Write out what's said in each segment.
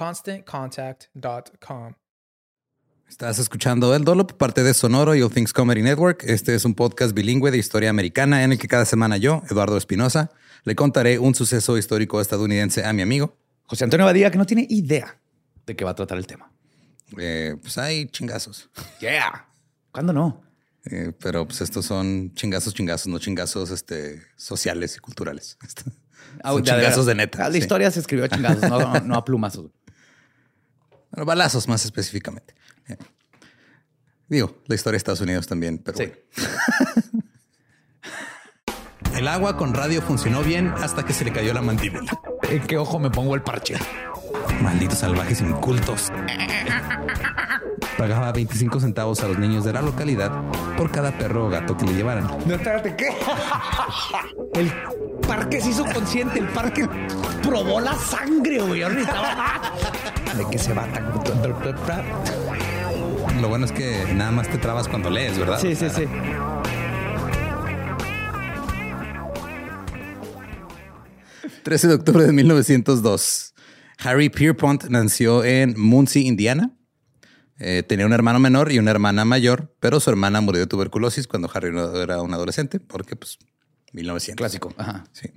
ConstantContact.com. Estás escuchando El Dolo por parte de Sonoro y All Things Comedy Network. Este es un podcast bilingüe de historia americana en el que cada semana yo, Eduardo Espinosa, le contaré un suceso histórico estadounidense a mi amigo José Antonio Badía, que no tiene idea de qué va a tratar el tema. Eh, pues hay chingazos. Yeah. ¿Cuándo no? Eh, pero pues estos son chingazos, chingazos, no chingazos este, sociales y culturales. Ah, son chingazos de neta. La sí. historia se escribió a chingazos, no, no a plumazos. Bueno, balazos más específicamente. Eh, Digo, la historia de Estados Unidos también, pero Sí. bueno. El agua con radio funcionó bien hasta que se le cayó la mandíbula. ¿En qué ojo me pongo el parche? Malditos salvajes incultos. Pagaba 25 centavos a los niños de la localidad por cada perro o gato que le llevaran. No, espérate, ¿qué? El parque se hizo consciente, el parque probó la sangre, güey. De qué se va tan. Lo bueno es que nada más te trabas cuando lees, ¿verdad? Sí, sí, sí. 13 de octubre de 1902. Harry Pierpont nació en Muncie, Indiana. Eh, tenía un hermano menor y una hermana mayor, pero su hermana murió de tuberculosis cuando Harry era un adolescente, porque pues 1900. Clásico. Ajá. Sí.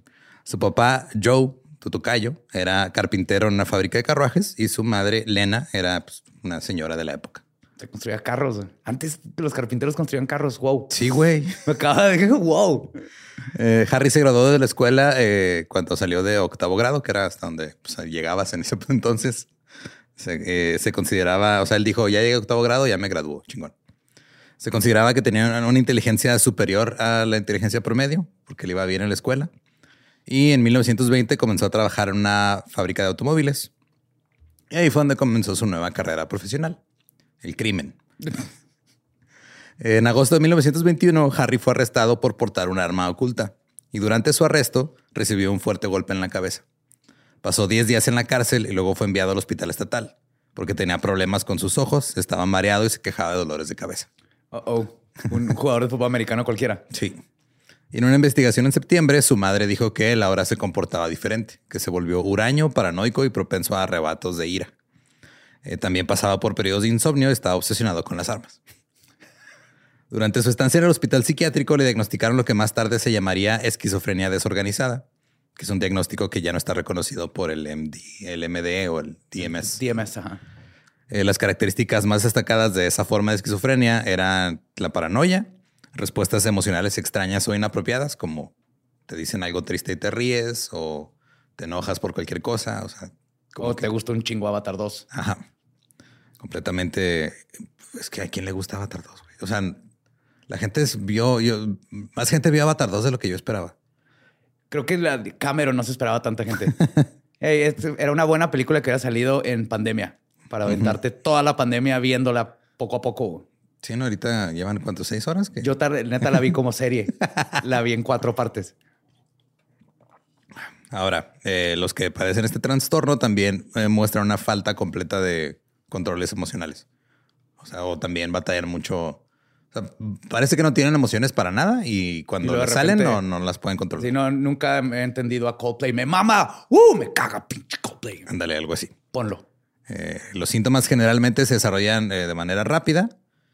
Su papá, Joe Tutucayo, era carpintero en una fábrica de carruajes y su madre, Lena, era pues, una señora de la época. Se construía carros. güey. Antes los carpinteros construían carros. Wow. Sí, güey. Me acaba de wow. Eh, Harry se graduó de la escuela eh, cuando salió de octavo grado, que era hasta donde pues, llegabas en ese entonces. Se, eh, se consideraba, o sea, él dijo, ya llegué octavo grado, ya me graduó, chingón. Se consideraba que tenía una inteligencia superior a la inteligencia promedio, porque le iba bien en la escuela. Y en 1920 comenzó a trabajar en una fábrica de automóviles. Y ahí fue donde comenzó su nueva carrera profesional, el crimen. En agosto de 1921, Harry fue arrestado por portar un arma oculta y durante su arresto recibió un fuerte golpe en la cabeza. Pasó 10 días en la cárcel y luego fue enviado al hospital estatal porque tenía problemas con sus ojos, estaba mareado y se quejaba de dolores de cabeza. Oh, oh. Un jugador de fútbol americano cualquiera. Sí. Y en una investigación en septiembre, su madre dijo que él ahora se comportaba diferente, que se volvió huraño, paranoico y propenso a arrebatos de ira. Eh, también pasaba por periodos de insomnio y estaba obsesionado con las armas. Durante su estancia en el hospital psiquiátrico le diagnosticaron lo que más tarde se llamaría esquizofrenia desorganizada, que es un diagnóstico que ya no está reconocido por el, MD, el MD o el DMS. DMS, ajá. Eh, las características más destacadas de esa forma de esquizofrenia eran la paranoia, respuestas emocionales extrañas o inapropiadas, como te dicen algo triste y te ríes, o te enojas por cualquier cosa. O sea, como O que- te gusta un chingo Avatar 2. Ajá. Completamente. Es que a quién le gusta Avatar 2, güey. O sea, la gente vio, yo, más gente vio Avatar 2 de lo que yo esperaba. Creo que la Cameron no se esperaba tanta gente. Era una buena película que había salido en pandemia para aventarte toda la pandemia viéndola poco a poco. Sí, no, ahorita llevan cuántos, seis horas. Yo tar- neta la vi como serie. la vi en cuatro partes. Ahora, eh, los que padecen este trastorno también eh, muestran una falta completa de controles emocionales. O sea, o también batallan mucho. O sea, parece que no tienen emociones para nada y cuando Y salen repente- no, no las pueden controlar. Si no, nunca me he entendido a Coldplay. Me mama. ¡Uh! Me caga pinche Coldplay. Ándale, algo así. Ponlo. Eh, los síntomas generalmente se desarrollan eh, de manera rápida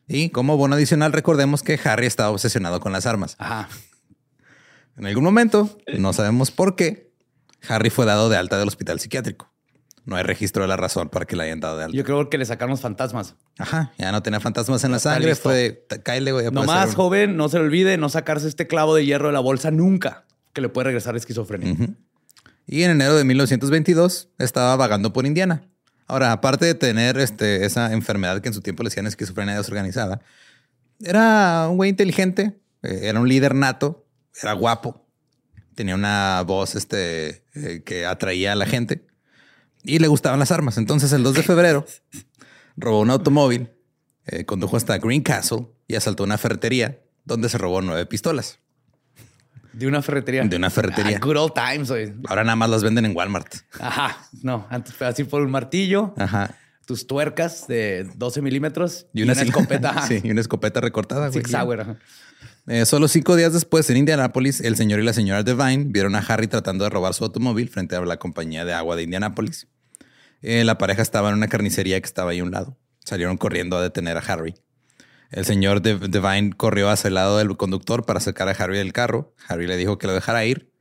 y como bono adicional recordemos que Harry estaba obsesionado con las armas. Ajá. En algún momento, no sabemos por qué, Harry fue dado de alta del hospital psiquiátrico. No hay registro de la razón para que le hayan dado de alta. Yo creo que le sacaron los fantasmas. Ajá, ya no tenía fantasmas en la sangre. listo. Fue de, "T- cáele, güey. ya No puede más, ser un-". joven, no se le olvide no sacarse este clavo de hierro de la bolsa nunca, que le puede regresar esquizofrenia. Y en enero de 1922 estaba vagando por Indiana. Ahora, aparte de tener este, esa enfermedad que en su tiempo le decían esquizofrenia desorganizada, era un güey inteligente, eh, era un líder nato, era guapo, tenía una voz este, eh, que atraía a la gente y le gustaban las armas. Entonces, el 2 de febrero, robó un automóvil, eh, condujo hasta Green Castle y asaltó una ferretería donde se robó nueve pistolas. De una ferretería. De una ferretería. Ah, good old times, güey. Ahora nada más las venden en Walmart. Ajá. No, antes fue así por un martillo, Ajá. tus tuercas de 12 milímetros Y una, escopeta. Sí, y una escopeta recortada. güey. Sauer. ajá. Eh, solo cinco días después, en Indianápolis, el señor y la señora Devine vieron a Harry tratando de robar su automóvil frente a la compañía de agua de Indianápolis. Eh, la pareja estaba en una carnicería que estaba ahí a un lado. Salieron corriendo a detener a Harry. El señor De- Devine corrió hacia el lado del conductor para sacar a Harry del carro. Harry le dijo que lo dejara ir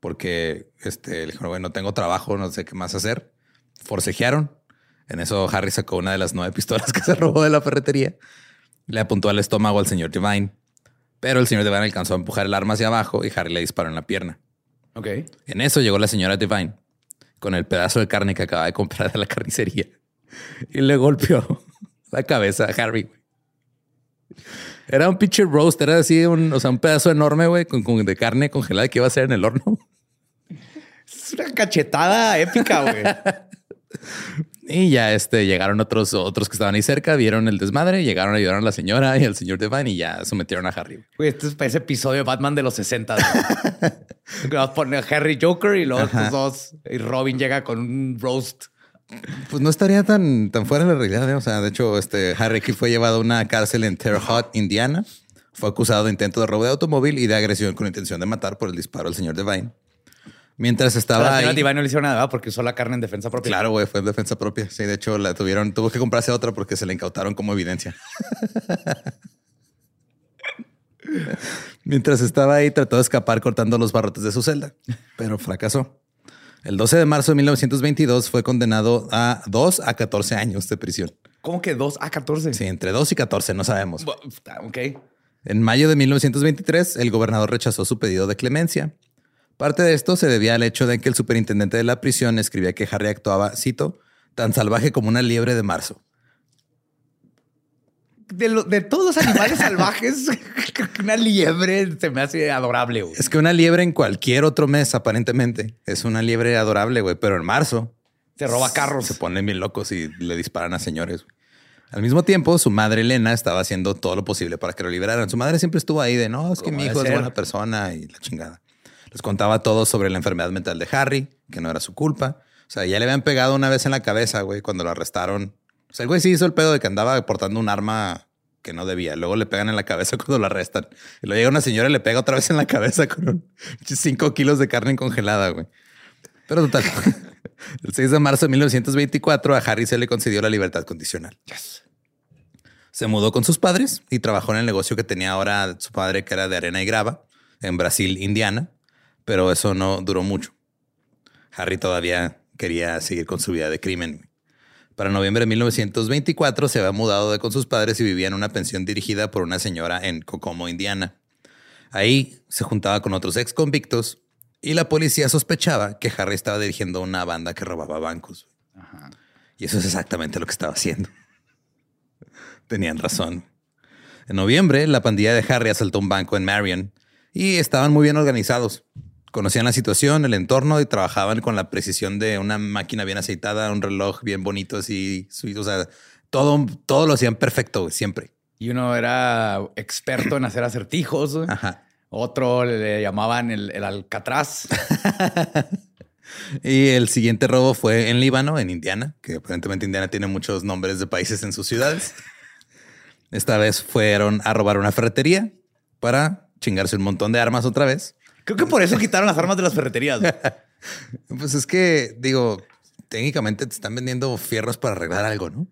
porque este, le dijo, "Güey, no tengo trabajo, no sé qué más hacer. Forcejearon. En eso Harry sacó una de las nueve pistolas que se robó de la ferretería. Le apuntó al estómago al señor Devine. Pero el señor Devine alcanzó a empujar el arma hacia abajo y Harry le disparó en la pierna. Ok. En eso llegó la señora Devine con el pedazo de carne que acaba de comprar de la carnicería y le golpeó la cabeza a Harry. güey. Era un pinche roast, era así, un, o sea, un pedazo enorme, güey, con, con- de carne congelada que iba a ser en el horno. Es una cachetada épica, güey. Y ya este, llegaron otros, otros que estaban ahí cerca, vieron el desmadre, llegaron a ayudar a la señora y al señor Devine y ya sometieron a Harry. güey. Este es para ese episodio de Batman de los 60. güey. Que vas a poner Harry Joker y estos dos. Y Robin llega con un roast. Pues no estaría tan, tan fuera de la realidad. ¿eh? O sea, de hecho, este Harry Kidd fue llevado a una cárcel en Terre Haute, Indiana. Fue acusado de intento de robo de automóvil y de agresión con intención de matar por el disparo al señor Devine. Mientras estaba ahí. No le hicieron nada ¿verdad? porque usó la carne en defensa propia. Claro, güey, fue en defensa propia. Sí, de hecho, la tuvieron, tuvo que comprarse otra porque se la incautaron como evidencia. Mientras estaba ahí, trató de escapar cortando los barrotes de su celda, pero fracasó. El 12 de marzo de 1922 fue condenado a 2 a 14 años de prisión. ¿Cómo que 2 a 14? Sí, entre 2 y 14, no sabemos. Ok. En mayo de 1923, el gobernador rechazó su pedido de clemencia. Parte de esto se debía al hecho de que el superintendente de la prisión escribía que Harry actuaba, cito, tan salvaje como una liebre de marzo. De, lo- de todos los animales salvajes, una liebre se me hace adorable, güey. Es que una liebre en cualquier otro mes, aparentemente, es una liebre adorable, güey, pero en marzo Se roba carros. se ponen bien locos y le disparan a señores. güey. Al mismo tiempo, su madre Elena estaba haciendo todo lo posible para que lo liberaran. Su madre siempre estuvo ahí de no, es que mi hijo es buena persona y la chingada. Les contaba todo sobre la enfermedad mental de Harry, que no era su culpa. O sea, ya le habían pegado una vez en la cabeza, güey, cuando lo arrestaron. O sea, el güey sí hizo el pedo de que andaba portando un arma que no debía. Luego le pegan en la cabeza cuando lo arrestan. Y luego llega una señora y le pega otra vez en la cabeza con 5 kilos de carne congelada, güey. Pero total. El 6 de marzo de 1924 a Harry se le concedió la libertad condicional. Se mudó con sus padres y trabajó en el negocio que tenía ahora su padre, que era de arena y grava, en Brasil, Indiana. Pero eso no duró mucho. Harry todavía quería seguir con su vida de crimen. Para noviembre de 1924 se había mudado de con sus padres y vivía en una pensión dirigida por una señora en Kokomo, Indiana. Ahí se juntaba con otros ex convictos Y la policía sospechaba que Harry estaba dirigiendo una banda que robaba bancos. Y eso es exactamente lo que estaba haciendo. Tenían razón. En noviembre, la pandilla de Harry asaltó un banco en Marion y estaban muy bien organizados. Conocían la situación, el entorno y trabajaban con la precisión de una máquina bien aceitada, un reloj bien bonito, así. O sea, todo, todo lo hacían perfecto, siempre. Y uno era experto en hacer acertijos. Ajá. Otro le llamaban el, el Alcatraz. y el siguiente robo fue en Líbano, en Indiana, que aparentemente Indiana tiene muchos nombres de países en sus ciudades. Esta vez fueron a robar una ferretería para chingarse un montón de armas otra vez. Creo que por eso quitaron las armas de las ferreterías. pues es que, digo, técnicamente te están vendiendo fierros para arreglar algo, ¿no?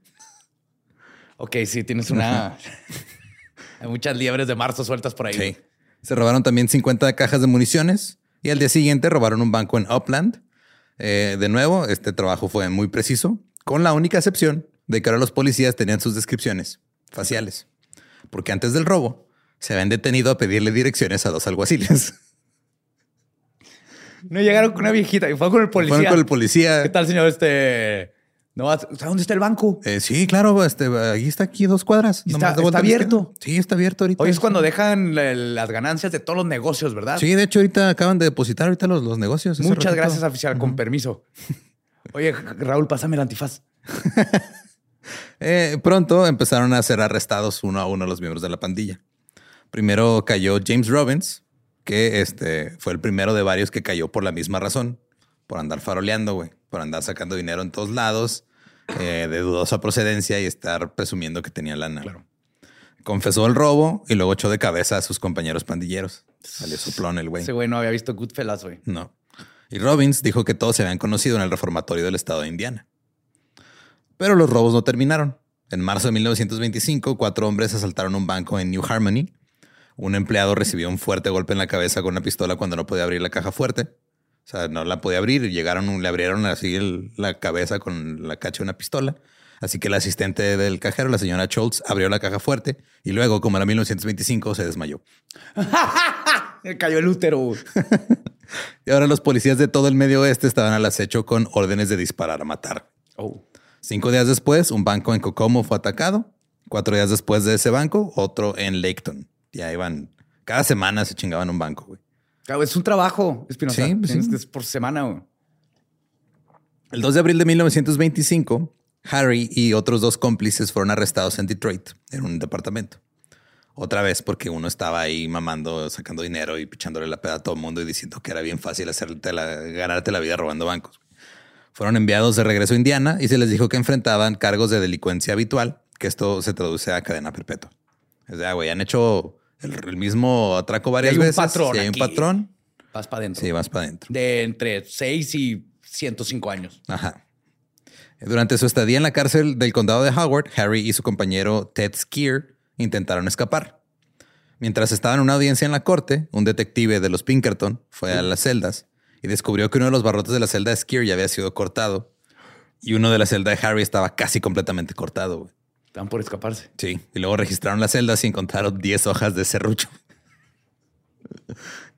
Ok, sí, tienes una... Hay muchas liebres de marzo sueltas por ahí. Sí. Se robaron también 50 cajas de municiones y al día siguiente robaron un banco en Upland. Eh, de nuevo, este trabajo fue muy preciso, con la única excepción de que ahora los policías tenían sus descripciones faciales. Porque antes del robo, se habían detenido a pedirle direcciones a dos alguaciles. No llegaron con una viejita y fue con el policía. Fueron con el policía. ¿Qué tal, señor? Este. No, ¿dónde está el banco? Eh, sí, claro, este, ahí está aquí dos cuadras. Está, abierto. Sí, está abierto ahorita. Hoy es cuando dejan las ganancias de todos los negocios, ¿verdad? Sí, de hecho, ahorita acaban de depositar ahorita los, los negocios. Muchas gracias, oficial, con permiso. Oye, Raúl, pásame el antifaz. Eh, pronto empezaron a ser arrestados uno a uno los miembros de la pandilla. Primero cayó James Robbins, que este, fue el primero de varios que cayó por la misma razón, por andar faroleando, güey, por andar sacando dinero en todos lados, eh, de dudosa procedencia y estar presumiendo que tenía lana. Claro. Confesó el robo y luego echó de cabeza a sus compañeros pandilleros. Salió soplón el güey. Ese güey no había visto Goodfellas, güey. No. Y Robbins dijo que todos se habían conocido en el reformatorio del estado de Indiana. Pero los robos no terminaron. En marzo de 1925, cuatro hombres asaltaron un banco en New Harmony. Un empleado recibió un fuerte golpe en la cabeza con una pistola cuando no podía abrir la caja fuerte. O sea, no la podía abrir. Llegaron, le abrieron así la cabeza con la cacha de una pistola. Así que el asistente del cajero, la señora Schultz, abrió la caja fuerte y luego, como era 1925, se desmayó. Cayó el útero. y ahora los policías de todo el medio oeste estaban al acecho con órdenes de disparar a matar. Oh. Cinco días después, un banco en Kokomo fue atacado. Cuatro días después de ese banco, otro en Laketon. Ya iban, cada semana se chingaban un banco, güey. es un trabajo, Espinosa. Sí, pues sí. Es por semana, güey. El 2 de abril de 1925, Harry y otros dos cómplices fueron arrestados en Detroit, en un departamento. Otra vez porque uno estaba ahí mamando, sacando dinero y pichándole la peda a todo el mundo y diciendo que era bien fácil hacerte la, ganarte la vida robando bancos fueron enviados de regreso a Indiana y se les dijo que enfrentaban cargos de delincuencia habitual, que esto se traduce a cadena perpetua. O sea, güey, han hecho el, mismo atraco varias veces. Patrón hay un patrón. Vas para adentro. Sí, vas para adentro. De entre 6 y 105 años. Ajá. Durante su estadía en la cárcel del condado de Howard, Harry y su compañero Ted Skier intentaron escapar. Mientras estaban en una audiencia en la corte, un detective de los Pinkerton fue a las celdas y descubrió que uno de los barrotes de la celda de Skier ya había sido cortado y uno de la celda de Harry estaba casi completamente cortado. Estaban por escaparse. Sí. Y luego registraron las celdas y encontraron 10 hojas de serrucho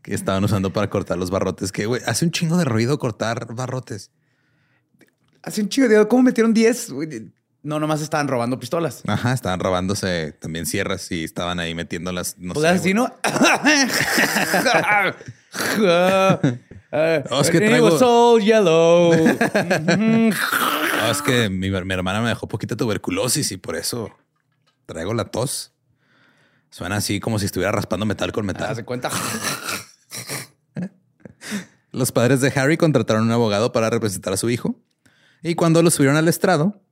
que estaban usando para cortar los barrotes. Que güey, hace un chingo de ruido cortar barrotes. Hace un chingo de ¿Cómo metieron 10? No, nomás estaban robando pistolas. Ajá, estaban robándose también sierras y estaban ahí metiéndolas. No pues así, ¿no? Uh, es que traigo... yellow. es que mi, hermana me dejó poquita tuberculosis y por eso traigo la tos. Suena así como si estuviera raspando metal con metal. ¿Se cuenta? Los padres de Harry contrataron un abogado para representar a su hijo. Y cuando lo subieron al estrado,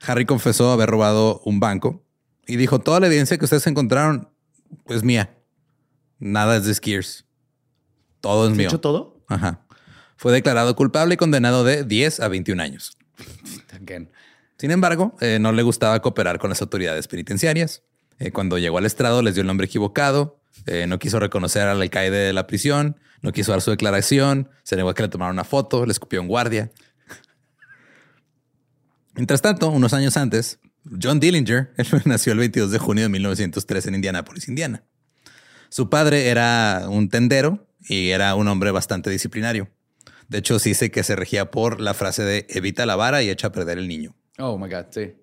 Harry confesó haber robado un banco y dijo: Toda la evidencia que ustedes encontraron es mía. Nada es de Skiers. Todo es mío. ¿Hecho todo? Ajá. Fue declarado culpable y condenado de 10 a 21 años. Sin embargo, eh, no le gustaba cooperar con las autoridades penitenciarias. Eh, cuando llegó al estrado les dio el nombre equivocado, eh, no quiso reconocer al alcaide de la prisión, no quiso dar su declaración, se negó a que le tomaran una foto, le escupió un guardia. Mientras tanto, unos años antes, John Dillinger nació el 22 de junio de 1903 en Indianápolis, Indiana. Su padre era un tendero y era un hombre bastante disciplinario. De hecho, sí sé que se regía por la frase de evita la vara y echa a perder el niño. Oh my God, sí.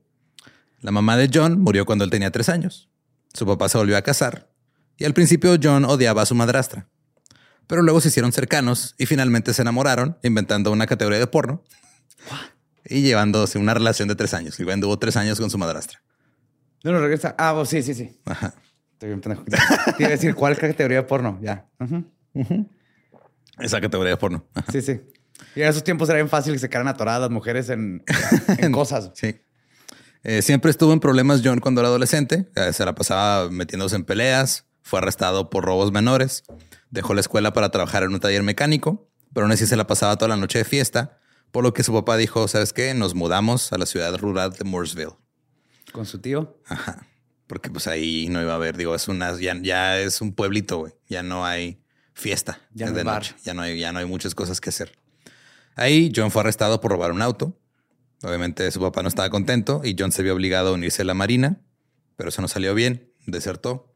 La mamá de John murió cuando él tenía tres años. Su papá se volvió a casar y al principio John odiaba a su madrastra. Pero luego se hicieron cercanos y finalmente se enamoraron, inventando una categoría de porno y llevándose una relación de tres años. Y tuvo tres años con su madrastra. No, no regresa. Ah, pues sí, sí, sí. Ajá. Estoy bien pendejo. Te iba a decir cuál categoría de porno. Ya. Esa categoría de porno. Sí, sí. Y en esos tiempos era bien fácil que se quedaran atoradas las mujeres en, cosas. Sí. Eh, siempre estuvo en problemas John cuando era adolescente. Eh, se la pasaba metiéndose en peleas. Fue arrestado por robos menores. Dejó la escuela para trabajar en un taller mecánico, pero aún así se la pasaba toda la noche de fiesta. Por lo que su papá dijo, ¿sabes qué? Nos mudamos a la ciudad rural de Mooresville. ¿Con su tío? Ajá. Porque pues ahí no iba a haber, digo, es una, ya, ya es un pueblito, güey. Ya no hay fiesta. Ya no de noche. Ya no hay, ya no hay muchas cosas que hacer. Ahí John fue arrestado por robar un auto. Obviamente su papá no estaba contento y John se vio obligado a unirse a la marina, pero eso no salió bien, desertó.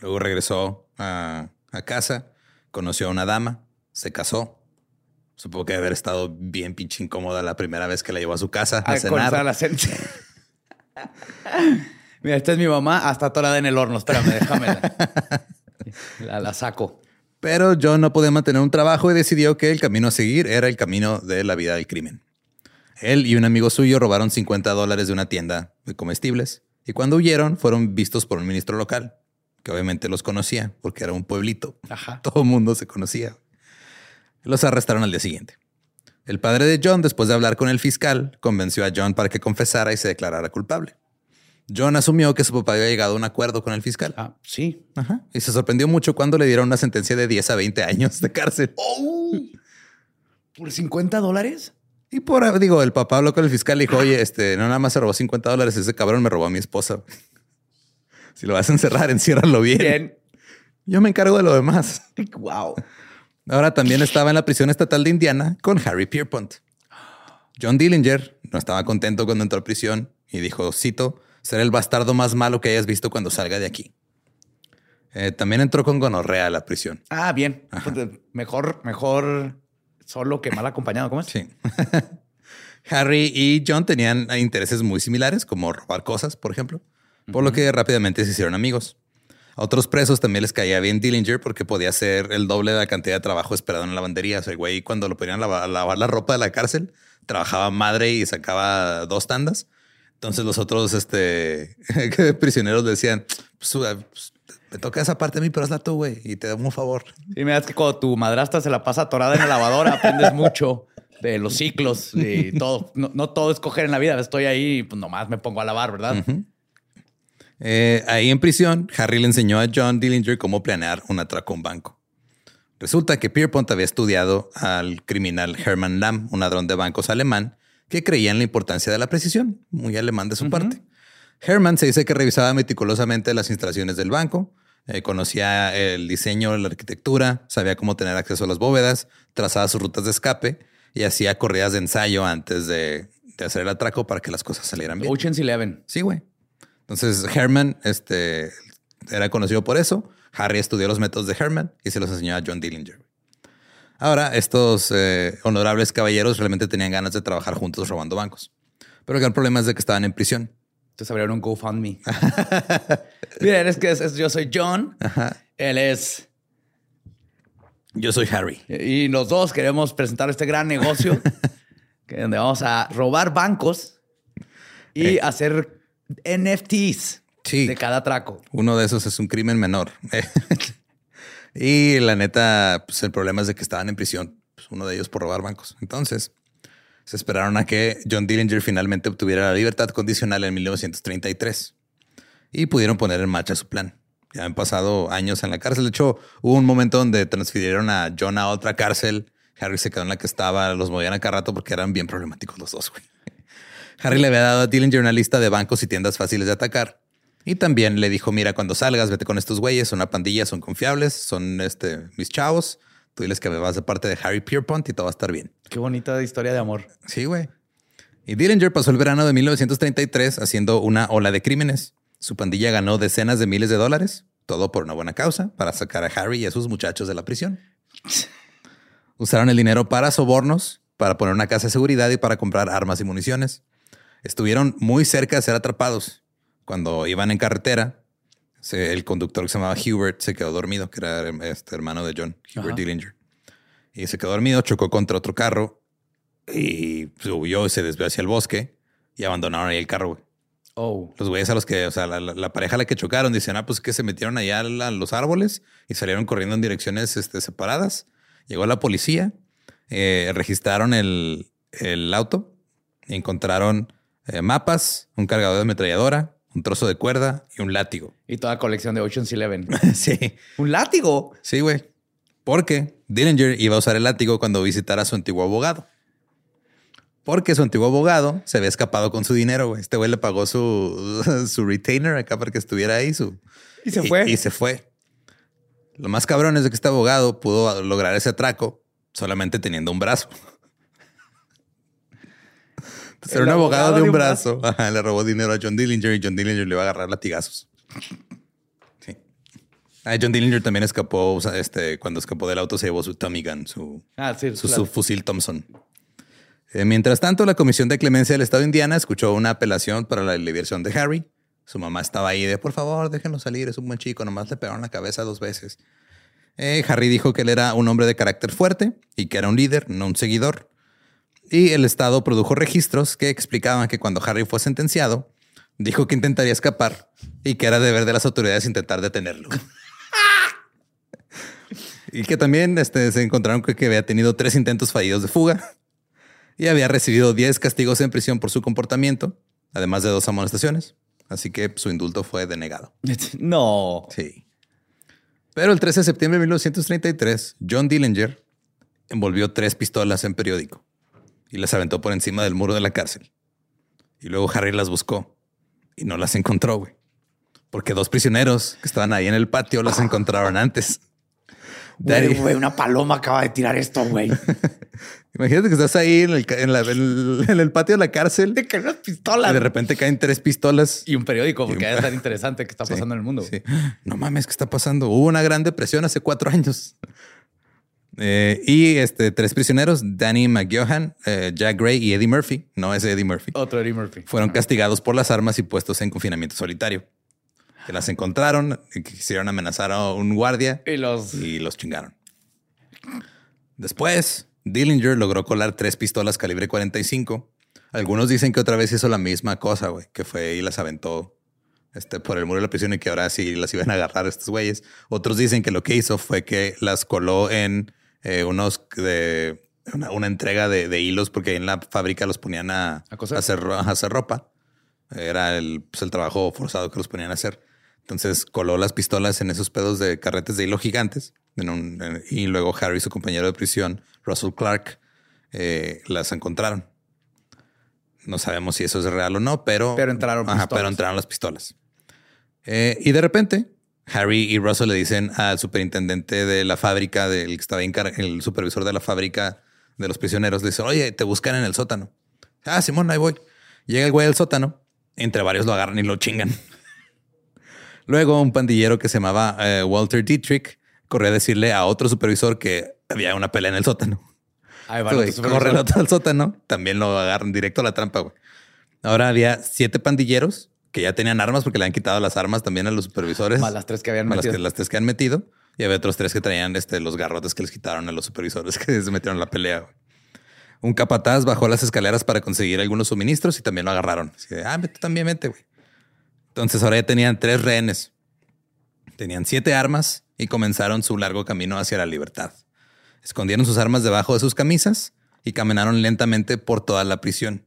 Luego regresó a, casa, conoció a una dama, se casó. Supongo que debe haber estado bien pinche incómoda la primera vez que la llevó a su casa a, cenar. la Mira, esta es mi mamá, hasta atorada en el horno. Espérame, déjame. La, la saco. Pero John no podía mantener un trabajo y decidió que el camino a seguir era el camino de la vida del crimen. Él y un amigo suyo robaron 50 dólares de una tienda de comestibles y cuando huyeron fueron vistos por un ministro local, que obviamente los conocía porque era un pueblito. Todo el mundo se conocía. Los arrestaron al día siguiente. El padre de John, después de hablar con el fiscal, convenció a John para que confesara y se declarara culpable. John asumió que su papá había llegado a un acuerdo con el fiscal. Ah, sí. Ajá. Y se sorprendió mucho cuando le dieron una sentencia de 10 a 20 años de cárcel. ¡Oh! ¿Por 50 dólares? Y por, digo, el papá habló con el fiscal y dijo, oye, este, no nada más se robó 50 dólares, ese cabrón me robó a mi esposa. Si lo vas a encerrar, enciérralo bien. Bien. Yo me encargo de lo demás. Wow. Ahora también estaba en la prisión estatal de Indiana con Harry Pierpont. John Dillinger no estaba contento cuando entró a prisión y dijo, cito, Será el bastardo más malo que hayas visto cuando salga de aquí. Eh, también entró con gonorrea a la prisión. Ah, bien. Pues, mejor, mejor solo que mal acompañado. ¿Cómo es? Sí. Harry y John tenían intereses muy similares, como robar cosas, por ejemplo, por lo que rápidamente se hicieron amigos. A otros presos también les caía bien Dillinger porque podía hacer el doble de la cantidad de trabajo esperado en la lavandería. O sea, el güey, cuando lo ponían a lavar la ropa de la cárcel, trabajaba madre y sacaba dos tandas. Entonces los otros este, prisioneros decían, pues, pues, me toca esa parte a mí, pero hazla tú, güey, y te damos un favor. Y me das que cuando tu madrastra se la pasa atorada en la lavadora, aprendes mucho de los ciclos y todo. No, todo es coger en la vida. Estoy ahí y pues nomás me pongo a lavar, ¿verdad? Eh, ahí en prisión, Harry le enseñó a John Dillinger cómo planear un atraco a un banco. Resulta que Pierpont había estudiado al criminal Hermann Lamm, un ladrón de bancos alemán, que creía en la importancia de la precisión, muy alemán de su parte. Herman se dice que revisaba meticulosamente las instalaciones del banco, eh, conocía el diseño, la arquitectura, sabía cómo tener acceso a las bóvedas, trazaba sus rutas de escape y hacía corridas de ensayo antes de, hacer el atraco para que las cosas salieran bien. Ocean's Eleven. Sí, güey. Entonces Herman este, era conocido por eso. Harry estudió los métodos de Herman y se los enseñó a John Dillinger. Ahora, estos eh, honorables caballeros realmente tenían ganas de trabajar juntos robando bancos. Pero el gran problema es de que estaban en prisión. Entonces abrieron un GoFundMe. Mira, es que yo soy John. Él es... Yo soy Harry. Y los dos queremos presentar este gran negocio donde vamos a robar bancos y eh. hacer NFTs de cada traco. Uno de esos es un crimen menor. Y la neta, pues el problema es de que estaban en prisión, pues, uno de ellos por robar bancos. Entonces, se esperaron a que John Dillinger finalmente obtuviera la libertad condicional en 1933 y pudieron poner en marcha su plan. Ya han pasado años en la cárcel. De hecho, hubo un momento donde transfirieron a John a otra cárcel. Harry se quedó en la que estaba, los movían a cada rato porque eran bien problemáticos los dos. Harry le había dado a Dillinger una lista de bancos y tiendas fáciles de atacar y también le dijo, mira, cuando salgas, vete con estos güeyes, son una pandilla, son confiables, son este, mis chavos. Tú diles que me vas de parte de Harry Pierpont y todo va a estar bien. Qué bonita historia de amor. Sí, güey. Y Dillinger pasó el verano de 1933 haciendo una ola de crímenes. Su pandilla ganó decenas de miles de dólares todo por una buena causa, para sacar a Harry y a sus muchachos de la prisión. Usaron el dinero para sobornos, para poner una casa de seguridad y para comprar armas y municiones. Estuvieron muy cerca de ser atrapados. Cuando iban en carretera, se- el conductor que se llamaba Hubert se quedó dormido, que era este hermano de John, Hubert Ajá. Dillinger. Y se quedó dormido, chocó contra otro carro y subió y se desvió hacia el bosque y abandonaron ahí el carro, güey. Oh. Los güeyes a los que, o sea, la, pareja a la que chocaron, dicen, ah, pues que se metieron allá a los árboles y salieron corriendo en direcciones este, separadas. Llegó la policía, eh, registraron el, el auto, encontraron eh, mapas, un cargador de ametralladora, un trozo de cuerda y un látigo. Y toda colección de Ocean's Eleven. sí, ¿Un látigo? sí, güey. Porque Dillinger iba a usar el látigo cuando visitara a su antiguo abogado. Porque su antiguo abogado se había escapado con su dinero, güey. Este güey le pagó su, su retainer acá para que estuviera ahí. Su, Y se fue. Y, se fue. Lo más cabrón es de que este abogado pudo lograr ese atraco solamente teniendo un brazo. Entonces, era un abogado, de un, de un brazo. Ajá, le robó dinero a John Dillinger y John Dillinger le iba a agarrar latigazos. Sí. Ah, John Dillinger también escapó, o sea, este, cuando escapó del auto se llevó su Tommy Gun, su, Ah, sí. su, claro. su fusil Thompson. Eh, mientras tanto, la Comisión de Clemencia del Estado de Indiana escuchó una apelación para la liberación de Harry. Su mamá estaba ahí de, por favor, déjenlo salir, es un buen chico, nomás le pegaron la cabeza dos veces. Eh, Harry dijo que él era un hombre de carácter fuerte y que era un líder, no un seguidor. Y el Estado produjo registros que explicaban que cuando Harry fue sentenciado, dijo que intentaría escapar y que era deber de las autoridades intentar detenerlo. y que también este, se encontraron que, que había tenido tres intentos fallidos de fuga y había recibido 10 castigos en prisión por su comportamiento, además de dos amonestaciones. Así que su indulto fue denegado. No. Sí. Pero el 13 de septiembre de 1933, John Dillinger envolvió tres pistolas en periódico y las aventó por encima del muro de la cárcel. Y luego Harry las buscó y no las encontró, güey. Porque dos prisioneros que estaban ahí en el patio las encontraron antes. Güey, Daddy- güey, una paloma acaba de tirar esto, güey. Imagínate que estás ahí en el, en la- en el- en el patio de la cárcel De que unas y pistolas. de repente caen tres pistolas. Y un periódico, porque un- debe estar interesante qué está Sí, pasando en el mundo. sí. No mames, ¿qué está pasando? Hubo una gran depresión hace cuatro años. Eh, y este, tres prisioneros, Danny McGohan, eh, Jack Gray y Eddie Murphy, no es Eddie Murphy, Otro Eddie Murphy. fueron castigados por las armas y puestos en confinamiento solitario. Que las encontraron y quisieron amenazar a un guardia Y los. y los chingaron. Después, Dillinger logró colar tres pistolas calibre 45. Algunos dicen que otra vez hizo la misma cosa, güey, que fue y las aventó este, por el muro de la prisión y que ahora sí las iban a agarrar estos güeyes. Otros dicen que lo que hizo fue que las coló en eh, unos de una, una entrega de, de hilos porque en la fábrica los ponían a, hacer, a hacer ropa. Era el, pues, el trabajo forzado que los ponían a hacer. Entonces coló las pistolas en esos pedos de carretes de hilo gigantes. en un- en- y luego Harry, su compañero de prisión, Russell Clark, eh, las encontraron. No sabemos si eso es real o no, pero, Pero entraron Ajá, pistolas. pero entraron las pistolas. Eh, y de repente, Harry y Russell le dicen al superintendente de la fábrica, del que estaba el supervisor de la fábrica de los prisioneros, le dice, oye, te buscan en el sótano. Ah, Simón, ahí voy. Llega el güey al sótano, entre varios lo agarran y lo chingan. Luego, un pandillero que se llamaba eh, Walter Dietrich corrió a decirle a otro supervisor que había una pelea en el sótano. Ahí va supervisor. corre el otro al sótano, también lo agarran directo a la trampa, güey. Ahora había siete pandilleros que ya tenían armas porque le han quitado las armas también a los supervisores. Más las tres que habían Más las, metido. que, las tres que han metido. Y había otros tres que traían este, los garrotes que les quitaron a los supervisores que se metieron en la pelea. Un capataz bajó las escaleras para conseguir algunos suministros y también lo agarraron. Así de, ah, tú también vete, güey. Entonces ahora ya tenían tres rehenes. Tenían siete armas y comenzaron su largo camino hacia la libertad. Escondieron sus armas debajo de sus camisas y caminaron lentamente por toda la prisión.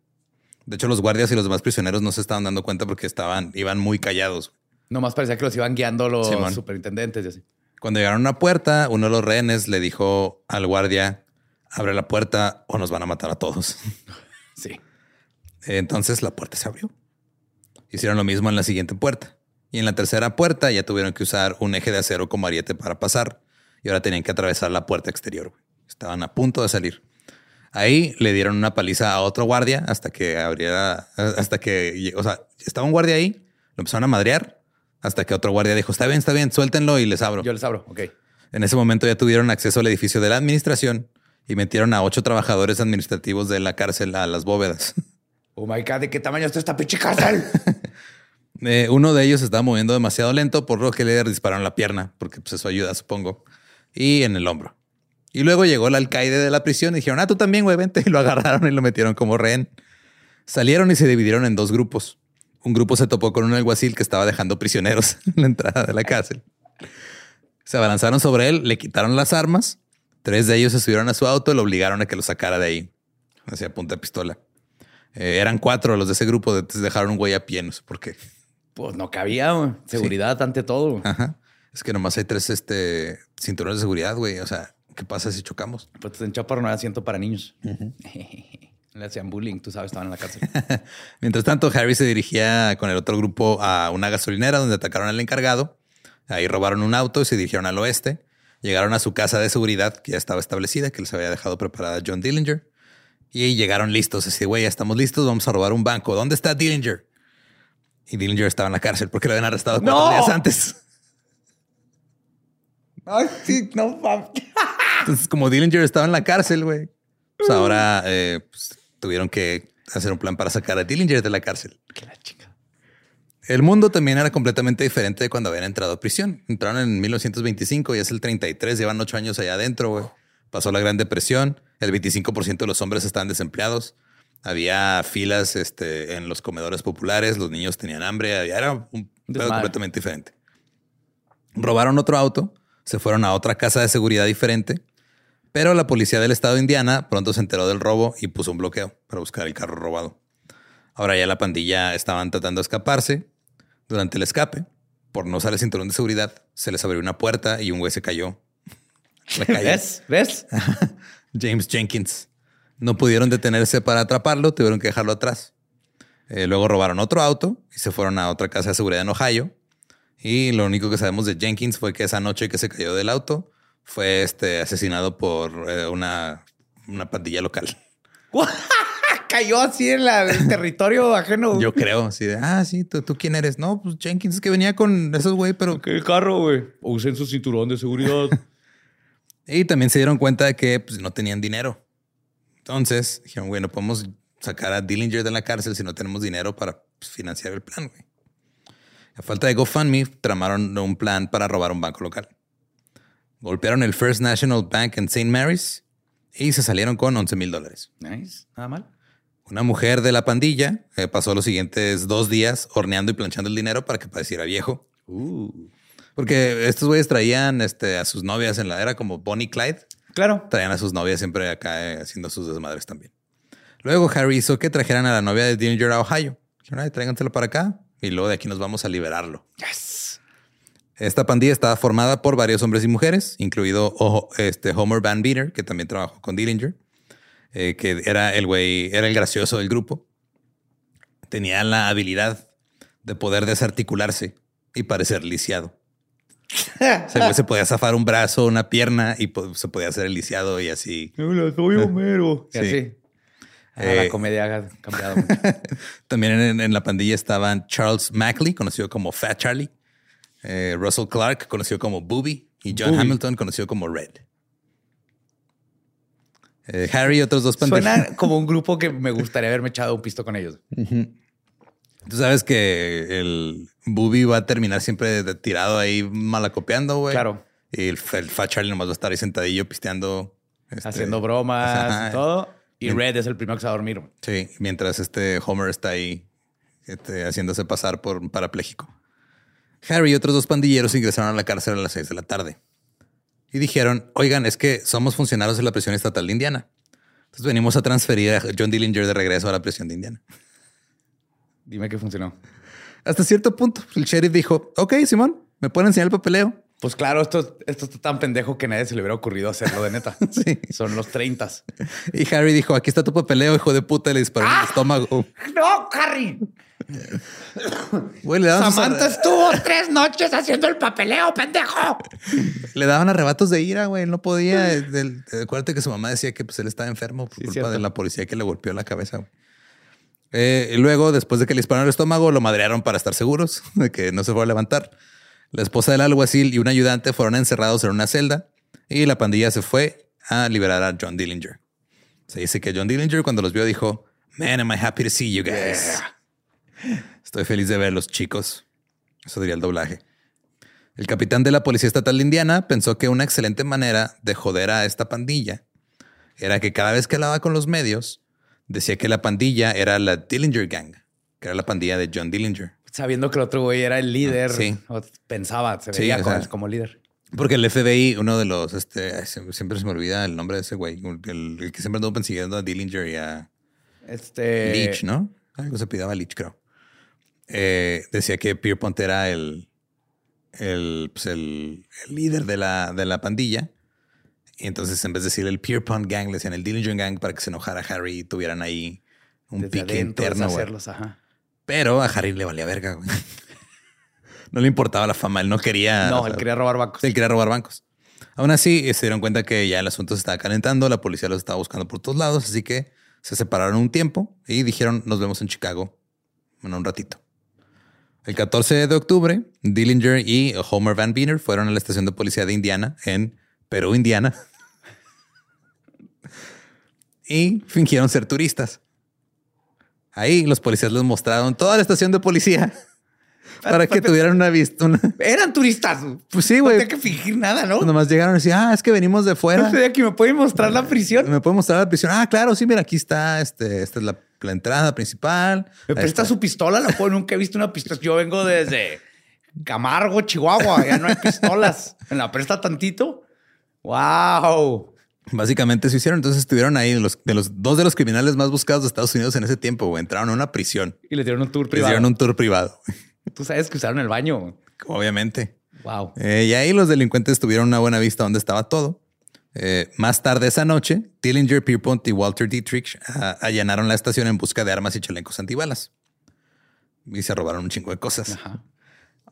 De hecho, los guardias y los demás prisioneros no se estaban dando cuenta porque estaban, iban muy callados. Nomás parecía que los iban guiando los Simón. superintendentes y así. Cuando llegaron a una puerta, uno de los rehenes le dijo al guardia, abre la puerta o nos van a matar a todos. Sí. Entonces la puerta se abrió. Hicieron lo mismo en la siguiente puerta. Y en la tercera puerta ya tuvieron que usar un eje de acero como ariete para pasar. Y ahora tenían que atravesar la puerta exterior. Estaban a punto de salir. Ahí le dieron una paliza a otro guardia hasta que abriera, hasta que, o sea, estaba un guardia ahí, lo empezaron a madrear, Hasta que otro guardia dijo, está bien, está bien, suéltenlo y les abro. Yo les abro, ok. En ese momento ya tuvieron acceso al edificio de la administración y metieron a ocho trabajadores administrativos de la cárcel a las bóvedas. Oh my God, ¿de qué tamaño está esta pinche cárcel? Eh, uno de ellos estaba moviendo demasiado lento, por lo que le dispararon la pierna, porque pues, eso ayuda, supongo, y en el hombro. Y luego llegó el alcaide de la prisión y dijeron, ah, tú también, güey, vente. Y lo agarraron y lo metieron como rehén. Salieron y se dividieron en dos grupos. Un grupo se topó con un alguacil que estaba dejando prisioneros en la entrada de la cárcel. Se abalanzaron sobre él, le quitaron las armas. Tres de ellos se subieron a su auto y lo obligaron a que lo sacara de ahí. Hacia punta de pistola. Eh, eran cuatro los de ese grupo, entonces dejaron un güey a pie, no sé por qué. Pues no cabía, güey. seguridad ante todo. Ajá. Es que nomás hay tres este, cinturones de seguridad, güey. O sea, ¿qué pasa si chocamos? Pues en Chaparro no hay asiento para niños. Le hacían bullying, tú sabes, estaban en la cárcel. Mientras tanto, Harry se dirigía con el otro grupo a una gasolinera donde atacaron al encargado. Ahí robaron un auto y se dirigieron al oeste. Llegaron a su casa de seguridad que ya estaba establecida, que les había dejado preparada John Dillinger. Y llegaron listos. Así, güey, ya estamos listos, vamos a robar un banco. ¿Dónde está Dillinger? Y Dillinger estaba en la cárcel porque lo habían arrestado cuatro ¡No! días antes. Ay, sí, no mames. Entonces, como Dillinger estaba en la cárcel, güey, pues ahora eh, pues, tuvieron que hacer un plan para sacar a Dillinger de la cárcel. Que la chica. El mundo también era completamente diferente de cuando habían entrado a prisión. Entraron en 1925 y es el 33, llevan ocho años allá adentro, güey. Pasó la Gran Depresión, el 25% de los hombres estaban desempleados. Había filas este, en los comedores populares, los niños tenían hambre, había- era un pedo completamente diferente. Robaron otro auto, se fueron a otra casa de seguridad diferente, pero la policía del estado de Indiana pronto se enteró del robo y puso un bloqueo para buscar el carro robado. Ahora ya la pandilla estaban tratando de escaparse. Durante el escape, por no usar el cinturón de seguridad, se les abrió una puerta y un güey se cayó. ¿Ves? ¿Ves? James Jenkins. No pudieron detenerse para atraparlo, tuvieron que dejarlo atrás. Eh, luego robaron otro auto y se fueron a otra casa de seguridad en Ohio. Y lo único que sabemos de Jenkins fue que esa noche que se cayó del auto fue este, asesinado por eh, una, una pandilla local. Cayó así en la- el territorio ajeno. Yo creo, así de, ah, sí, ¿tú, tú quién eres? No, pues Jenkins es que venía con esos güey, pero... ¿Qué carro, güey? Usen su cinturón de seguridad. Y también se dieron cuenta de que pues, no tenían dinero. Entonces dijeron, güey, no podemos sacar a Dillinger de la cárcel si no tenemos dinero para pues, financiar el plan, güey. A falta de GoFundMe, tramaron un plan para robar un banco local. Golpearon el First National Bank en St. Mary's y se salieron con 11 mil dólares. nice. Nada mal. Una mujer de la pandilla eh, pasó los siguientes dos días horneando y planchando el dinero para que pareciera viejo. Uh. Porque estos güeyes traían este, a sus novias en la era como Bonnie Clyde. Claro. Traían a sus novias siempre acá eh, haciendo sus desmadres también. Luego Harry hizo que trajeran a la novia de Dillinger a Ohio. Dijeron, "Ay, tráiganselo para acá y luego de aquí nos vamos a liberarlo. Yes. Esta pandilla estaba formada por varios hombres y mujeres, incluido Ojo- este, Homer Van Beater, que también trabajó con Dillinger, eh, que era el güey, era el gracioso del grupo. Tenía la habilidad de poder desarticularse y parecer lisiado. O sea, el güey se podía zafar un brazo, una pierna y po- se podía hacer el lisiado y así. Hola, soy Homero. Sí. Y así. Ah, Eh, la comedia ha cambiado mucho. También en, en la pandilla estaban Charles Mackley, conocido como Fat Charlie, eh, Russell Clark, conocido como Booby, y John Booby. Hamilton, conocido como Red. Eh, Harry y otros dos pandilleros. Suena como un grupo que me gustaría haberme echado un pisto con ellos. Tú sabes que el Booby va a terminar siempre de- tirado ahí malacopeando, güey. Claro. Y el, el Fat Charlie nomás va a estar ahí sentadillo pisteando. este, Haciendo bromas Ajá. y todo. Y. Red es el primero que se va a dormir. Sí, mientras este Homer está ahí este, haciéndose pasar por un parapléjico. Harry y otros dos pandilleros ingresaron a la cárcel a las seis de la tarde y dijeron: Oigan, es que somos funcionarios de la prisión estatal de Indiana. Entonces venimos a transferir a John Dillinger de regreso a la prisión de Indiana. Dime que funcionó. Hasta cierto punto, el sheriff dijo: Ok, Simón, ¿me pueden enseñar el papeleo? Pues claro, esto, esto está tan pendejo que nadie se le hubiera ocurrido hacerlo de neta. Sí. Son los 30. Y Harry dijo: Aquí está tu papeleo, hijo de puta, y le disparó en el estómago. ¡No, Harry! Güey, le daban, sus- Samantha estuvo tres noches haciendo el papeleo, pendejo. le daban arrebatos de ira, güey. No podía. Del- Acuérdate que su mamá decía que pues, él estaba enfermo por Sí, culpa cierto. de la policía que le golpeó la cabeza. güey. Eh, y luego, después de que le dispararon el estómago, lo madrearon para estar seguros de que no se fuera a levantar. La esposa del alguacil y un ayudante fueron encerrados en una celda y la pandilla se fue a liberar a John Dillinger. Se dice que John Dillinger cuando los vio dijo, Man, am I happy to see you guys. Estoy feliz de verlos, chicos. Eso diría el doblaje. El capitán de la Policía Estatal de Indiana pensó que una excelente manera de joder a esta pandilla era que cada vez que hablaba con los medios, decía que la pandilla era la Dillinger Gang, que era la pandilla de John Dillinger. Sabiendo que el otro güey era el líder. Sí. o pensaba, se veía como, sea, como líder. Porque el FBI, uno de los, este, siempre se me olvida el nombre de ese güey, el, el que siempre anduvo persiguiendo a Dillinger y a Este. Leach, ¿no? Algo se pidaba Leach, creo. Eh, decía que Pierpont era el, el, pues, el, el líder de la, de la pandilla. Y entonces, en vez de decir el Pierpont Gang, le decían el Dillinger Gang para que se enojara Harry y tuvieran ahí un desde pique interno. ajá. Pero a Harry le valía verga, güey. No le importaba la fama, él no quería. No, él sea, quería robar bancos. él quería robar bancos. Aún así, eh, se dieron cuenta que ya el asunto se estaba calentando, la policía los estaba buscando por todos lados, así que se separaron un tiempo y dijeron, nos vemos en Chicago en un ratito. El 14 de octubre, Dillinger y Homer Van Biener fueron a la estación de policía de Indiana, en Perú, Indiana, y fingieron ser turistas. Ahí los policías les mostraron toda la estación de policía para que tuvieran una vista. una- Eran turistas. Pues sí, No güey. tenía que fingir nada, ¿no? Pues nomás llegaron y decían, ah, es que venimos de fuera. No sabía que me pueden mostrar la prisión. ¿Me puede mostrar la prisión? Ah, claro, sí, mira, aquí está, este, esta es la, la entrada principal. Me presta está. su pistola, la puedo. Nunca he visto una pistola. Yo vengo desde Camargo, Chihuahua. Ya no hay pistolas. ¿Me la presta tantito? ¡Wow! Básicamente se hicieron. Entonces estuvieron ahí los, de los dos de los criminales más buscados de Estados Unidos en ese tiempo. güey. Entraron a una prisión. Y le dieron un tour Les privado. dieron un tour privado. Tú sabes que usaron el baño. Obviamente. Wow. Eh, y ahí los delincuentes tuvieron una buena vista donde estaba todo. Eh, más tarde esa noche, Dillinger, Pierpont y Walter Dietrich ah, allanaron la estación en busca de armas y chalecos antibalas. Y se robaron un chingo de cosas. Ajá.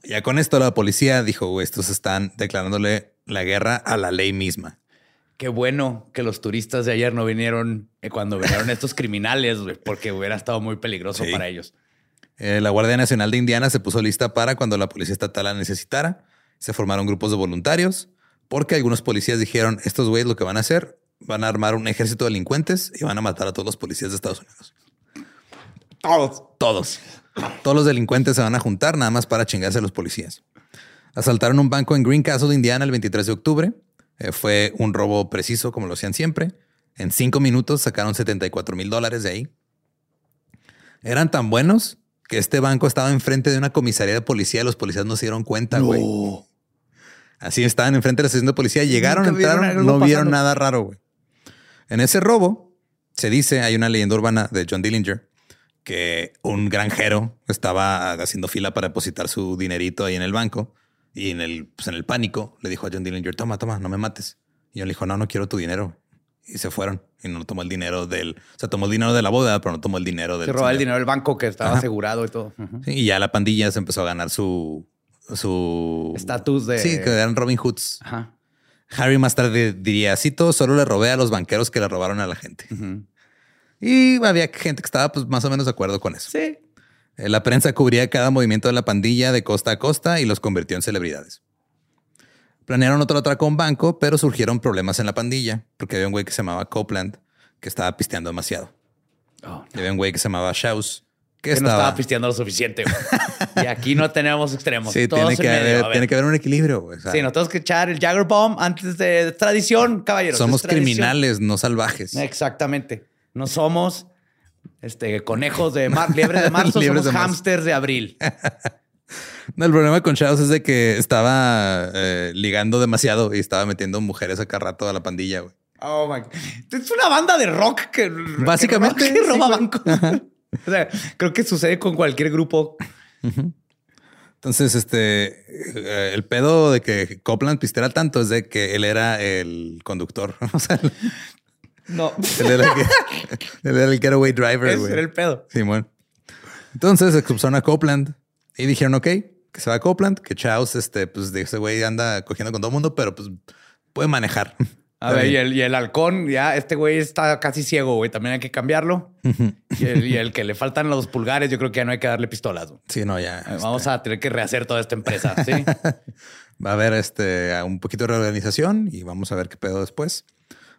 Ya con esto la policía dijo, "Güey, estos están declarándole la guerra a la ley misma. Qué bueno que los turistas de ayer no vinieron eh, cuando vinieron estos criminales, porque hubiera estado muy peligroso Sí. para ellos. Eh, la Guardia Nacional de Indiana se puso lista para cuando la policía estatal la necesitara. Se formaron grupos de voluntarios porque algunos policías dijeron, estos güeyes lo que van a hacer, van a armar un ejército de delincuentes y van a matar a todos los policías de Estados Unidos. Todos. Todos. Todos los delincuentes se van a juntar nada más para chingarse a los policías. Asaltaron un banco en Greencastle, Indiana, el 23 de octubre. Eh, fue un robo preciso, como lo hacían siempre. En cinco minutos sacaron 74 mil dólares de ahí. Eran tan buenos que este banco estaba enfrente de una comisaría de policía y los policías no se dieron cuenta, güey. Así estaban enfrente de la estación de policía. Llegaron, vieron entraron, no vieron nada raro, güey. En ese robo, se dice, hay una leyenda urbana de John Dillinger, que un granjero estaba haciendo fila para depositar su dinerito ahí en el banco y en el, pues en el pánico le dijo a John Dillinger, toma, toma, no me mates. Y John le dijo, no, no quiero tu dinero. Y se fueron y no tomó el dinero del, o sea, tomó el dinero de la boda, pero no tomó el dinero del. Se robaba el dinero del banco que estaba Ajá. asegurado y todo. Sí, y ya la pandilla se empezó a ganar su, su Estatus de- Sí, que eran Robin Hoods. Ajá. Harry más tarde diría, cito, solo le robé a los banqueros que le robaron a la gente. Y había gente que estaba pues más o menos de acuerdo con eso. Sí. Eh, La prensa cubría cada movimiento de la pandilla de costa a costa y los convirtió en celebridades. Planearon otro atraco a un banco, pero surgieron problemas en la pandilla, porque había un güey que se llamaba Copeland, que estaba pisteando demasiado. Oh, había un güey que se llamaba Shaus, que, no estaba... pisteando lo suficiente. güey. y aquí no tenemos extremos. sí, todos tiene en que, haber, A ver. tiene que haber un equilibrio. güey. Sí, nos tenemos que echar el Jagger Bomb antes de tradición, caballeros. somos tradición. criminales, no salvajes. Exactamente. No somos este, conejos de mar, liebres de marzo, somos de marzo. hámsters de abril. No, el problema con Shaus es de que estaba eh, ligando demasiado y estaba metiendo mujeres acá rato a la pandilla. güey. Oh my God. Es una banda de rock que Básicamente, que, sí, roba güey. bancos. o sea, creo que sucede con cualquier grupo. Entonces, este, eh, el pedo de que Copland pistera tanto es de que él era el conductor. O sea, No, él era el, que- él era el getaway driver, ese era el pedo. Simón. Entonces expulsaron a Copeland y dijeron, ok, que se va a Copeland, que Chaos, este, pues de ese güey anda cogiendo con todo el mundo, pero pues puede manejar. A ver, y el, y el halcón, ya este güey está casi ciego, güey. También hay que cambiarlo. y, el, y el que le faltan los pulgares, yo creo que ya no hay que darle pistolas. güey. Sí, no, ya. Eh, Vamos a tener que rehacer toda esta empresa. Sí. Va a haber este un poquito de reorganización y vamos a ver qué pedo después.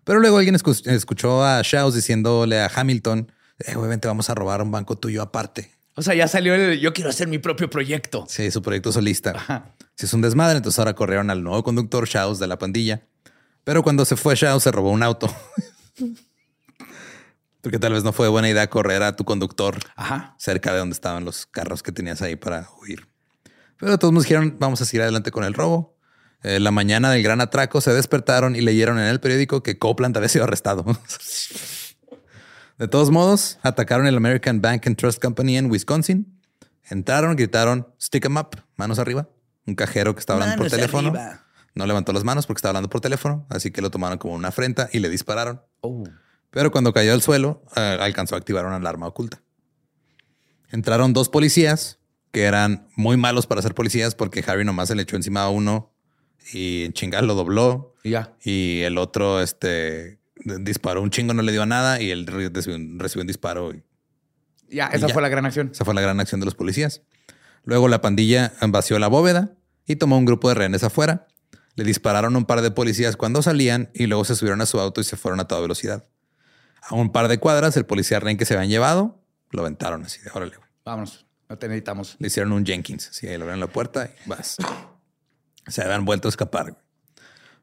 Pero luego alguien escu- escuchó a Shaws diciéndole a Hamilton, eh, güey, vente, vamos a robar un banco tuyo aparte. o sea, ya salió el yo quiero hacer mi propio proyecto. Sí, su proyecto solista. Ajá. Si es un desmadre, entonces ahora corrieron al nuevo conductor Shaws de la pandilla. Pero cuando se fue Shaws se robó un auto. Porque tal vez no fue buena idea correr a tu conductor Ajá. cerca de donde estaban los carros que tenías ahí para huir. Pero todos nos dijeron, vamos a seguir adelante con el robo. Eh, la mañana del gran atraco se despertaron y leyeron en el periódico que Copeland había sido arrestado. de todos modos, atacaron el American Bank and Trust Company en Wisconsin. Entraron, gritaron, stick 'em up, manos arriba. Un cajero que estaba hablando por teléfono. arriba. No levantó las manos porque estaba hablando por teléfono, así que lo tomaron como una afrenta y le dispararon. Oh. Pero cuando cayó al suelo, eh, alcanzó a activar una alarma oculta. Entraron dos policías que eran muy malos para ser policías porque Harry nomás se le echó encima a uno y chingar lo dobló Y ya. y el otro este, disparó un chingo, no le dio a nada y él re- recibió un, recibió un disparo. Y Ya, esa fue la gran acción. esa fue la gran acción de los policías. Luego la pandilla vació la bóveda y tomó un grupo de rehenes afuera. Le dispararon a un par de policías cuando salían y luego se subieron a su auto y se fueron a toda velocidad. A un par de cuadras, el policía rehén que se habían llevado, lo aventaron así de órale. güey". Vámonos. No te necesitamos. Le hicieron un Jenkins. Así, ahí le abrieron la puerta y vas. Se habían vuelto a escapar. güey.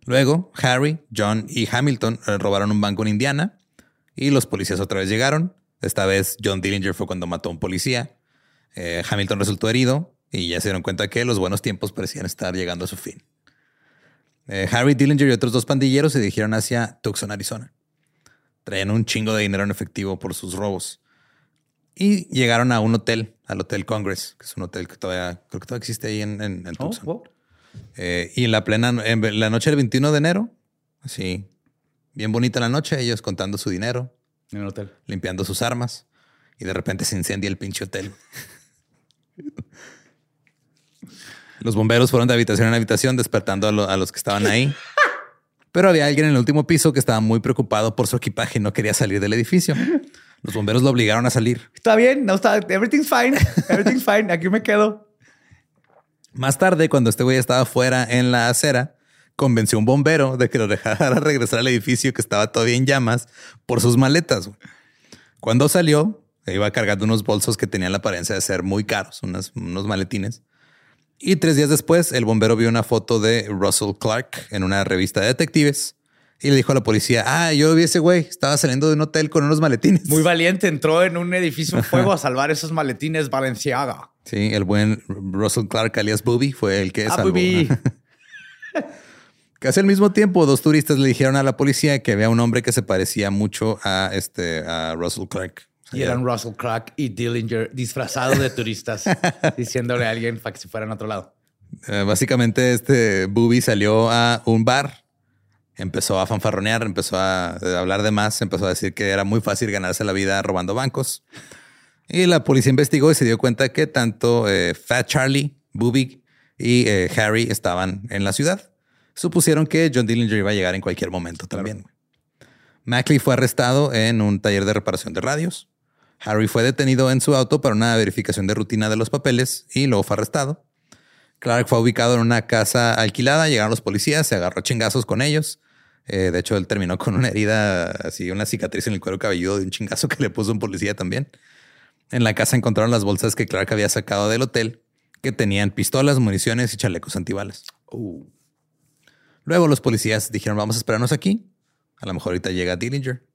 Luego, Harry, John y Hamilton eh, robaron un banco en Indiana y los policías otra vez llegaron. Esta vez John Dillinger fue cuando mató a un policía. Eh, Hamilton resultó herido y ya se dieron cuenta que los buenos tiempos parecían estar llegando a su fin. Eh, Harry Dillinger y otros dos pandilleros se dirigieron hacia Tucson, Arizona. Traían un chingo de dinero en efectivo por sus robos. Y llegaron a un hotel, al Hotel Congress, que es un hotel que todavía, creo que todavía existe ahí en, en, en Oh, Tucson. wow. Eh, y en la plena, en la noche del 21 de enero, así, bien bonita la noche, ellos contando su dinero, En el hotel. limpiando sus armas, y de repente se incendia el pinche hotel. Los bomberos fueron de habitación en habitación despertando a, lo- a los que estaban ahí. Pero había alguien en el último piso que estaba muy preocupado por su equipaje y no quería salir del edificio. Los bomberos lo obligaron a salir. Está bien, no está. Everything's fine. Everything's fine. Aquí me quedo. Más tarde, cuando este güey estaba fuera en la acera, convenció a un bombero de que lo dejara regresar al edificio que estaba todavía en llamas por sus maletas. Cuando salió, iba cargando unos bolsos que tenían la apariencia de ser muy caros, unas- unos maletines. Y tres días después, el bombero vio una foto de Russell Clark en una revista de detectives y le dijo a la policía, ah, yo vi ese güey, estaba saliendo de un hotel con unos maletines. Muy valiente. Entró en un edificio en fuego a salvar esos maletines Valenciaga. Sí, el buen Russell Clark alias Booby fue el que Ah, salvó. Booby. Casi al mismo tiempo, dos turistas le dijeron a la policía que había un hombre que se parecía mucho a este a Russell Clark. Y eran Russell Clark y Dillinger disfrazados de turistas, diciéndole a alguien para que se fueran a otro lado. Eh, básicamente, este Booby salió a un bar, empezó a fanfarronear, empezó a, a hablar de más, empezó a decir que era muy fácil ganarse la vida robando bancos. Y la policía investigó y se dio cuenta que tanto eh, Fat Charlie, Booby y eh, Harry estaban en la ciudad. Supusieron que John Dillinger iba a llegar en cualquier momento también. Mackley fue arrestado en un taller de reparación de radios. Harry fue detenido en su auto para una verificación de rutina de los papeles y luego fue arrestado. Clark fue ubicado en una casa alquilada, llegaron los policías, se agarró chingazos con ellos. Eh, de hecho, él terminó con una herida, así una cicatriz en el cuero cabelludo de un chingazo que le puso un policía también. En la casa encontraron las bolsas que Clark había sacado del hotel, que tenían pistolas, municiones y chalecos antibalas. Luego los policías dijeron, vamos a esperarnos aquí. A lo mejor ahorita llega Dillinger.